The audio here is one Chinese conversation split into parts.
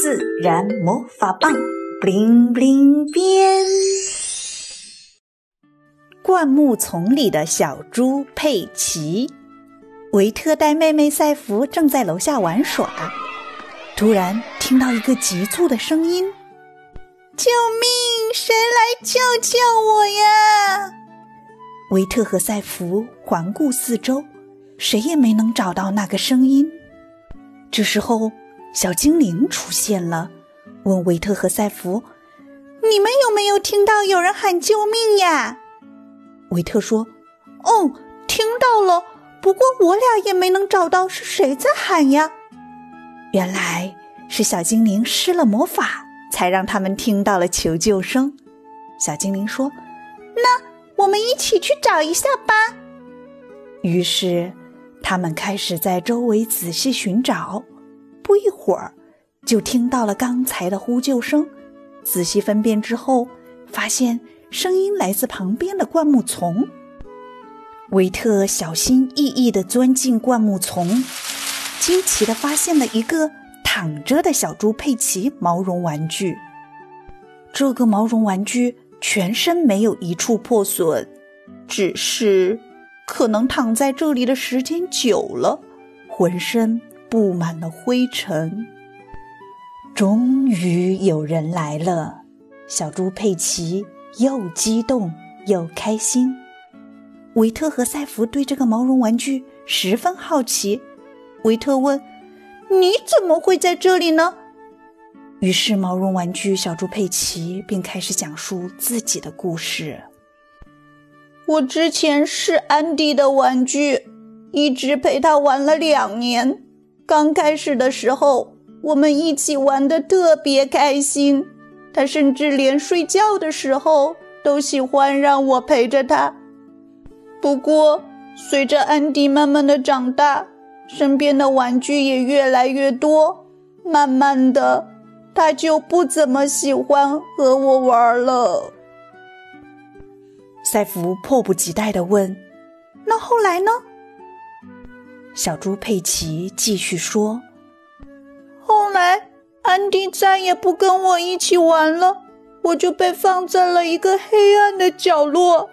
自然魔法棒，bling bling 变。灌木丛里的小猪佩奇，维特带妹妹赛弗正在楼下玩耍，突然听到一个急促的声音：“救命！谁来救救我呀？”维特和赛弗环顾四周，谁也没能找到那个声音。这时候，小精灵出现了，问维特和赛弗：“你们有没有听到有人喊救命呀？”维特说：“哦，听到了，不过我俩也没能找到是谁在喊呀。”原来是小精灵施了魔法，才让他们听到了求救声。小精灵说：“那我们一起去找一下吧。”于是他们开始在周围仔细寻找。不一会儿，就听到了刚才的呼救声。仔细分辨之后，发现。声音来自旁边的灌木丛。维特小心翼翼地钻进灌木丛，惊奇地发现了一个躺着的小猪佩奇毛绒玩具。这个毛绒玩具全身没有一处破损，只是可能躺在这里的时间久了，浑身布满了灰尘。终于有人来了，小猪佩奇。又激动又开心，维特和赛弗对这个毛绒玩具十分好奇。维特问：“你怎么会在这里呢？”于是毛绒玩具小猪佩奇便开始讲述自己的故事。我之前是安迪的玩具，一直陪他玩了两年。刚开始的时候，我们一起玩的特别开心。他甚至连睡觉的时候都喜欢让我陪着他。不过，随着安迪慢慢的长大，身边的玩具也越来越多，慢慢的，他就不怎么喜欢和我玩了。赛弗迫不及待的问：“那后来呢？”小猪佩奇继续说：“后来。”安迪再也不跟我一起玩了，我就被放在了一个黑暗的角落。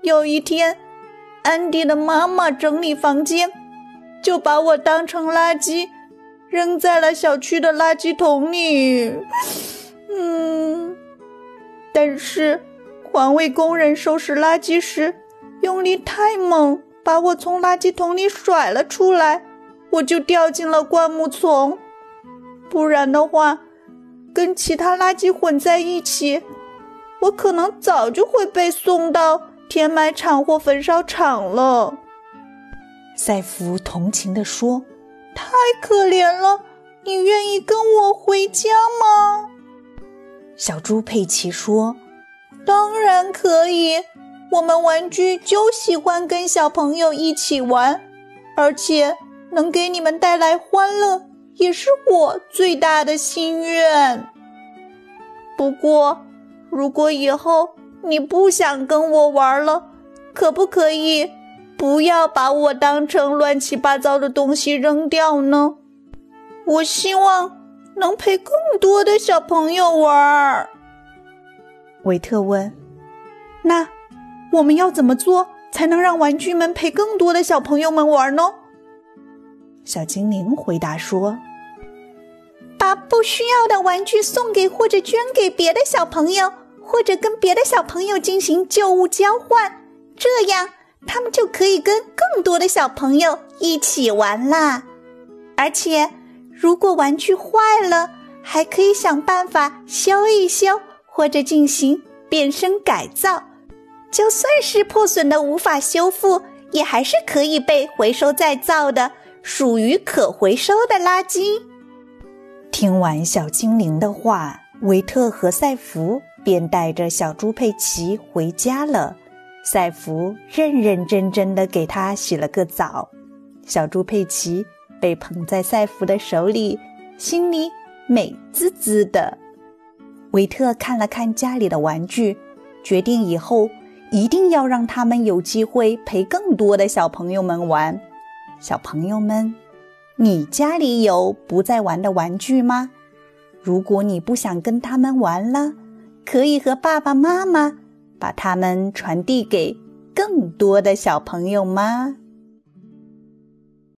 有一天，安迪的妈妈整理房间，就把我当成垃圾，扔在了小区的垃圾桶里。嗯，但是环卫工人收拾垃圾时用力太猛，把我从垃圾桶里甩了出来，我就掉进了灌木丛。不然的话，跟其他垃圾混在一起，我可能早就会被送到填埋场或焚烧厂了。赛弗同情地说：“太可怜了，你愿意跟我回家吗？”小猪佩奇说：“当然可以，我们玩具就喜欢跟小朋友一起玩，而且能给你们带来欢乐。”也是我最大的心愿。不过，如果以后你不想跟我玩了，可不可以不要把我当成乱七八糟的东西扔掉呢？我希望能陪更多的小朋友玩。维特问：“那我们要怎么做才能让玩具们陪更多的小朋友们玩呢？”小精灵回答说：“把不需要的玩具送给或者捐给别的小朋友，或者跟别的小朋友进行旧物交换，这样他们就可以跟更多的小朋友一起玩啦。而且，如果玩具坏了，还可以想办法修一修，或者进行变身改造。就算是破损的无法修复，也还是可以被回收再造的。”属于可回收的垃圾。听完小精灵的话，维特和赛弗便带着小猪佩奇回家了。赛弗认认真真的给他洗了个澡，小猪佩奇被捧在赛弗的手里，心里美滋滋的。维特看了看家里的玩具，决定以后一定要让他们有机会陪更多的小朋友们玩。小朋友们，你家里有不再玩的玩具吗？如果你不想跟他们玩了，可以和爸爸妈妈把他们传递给更多的小朋友吗？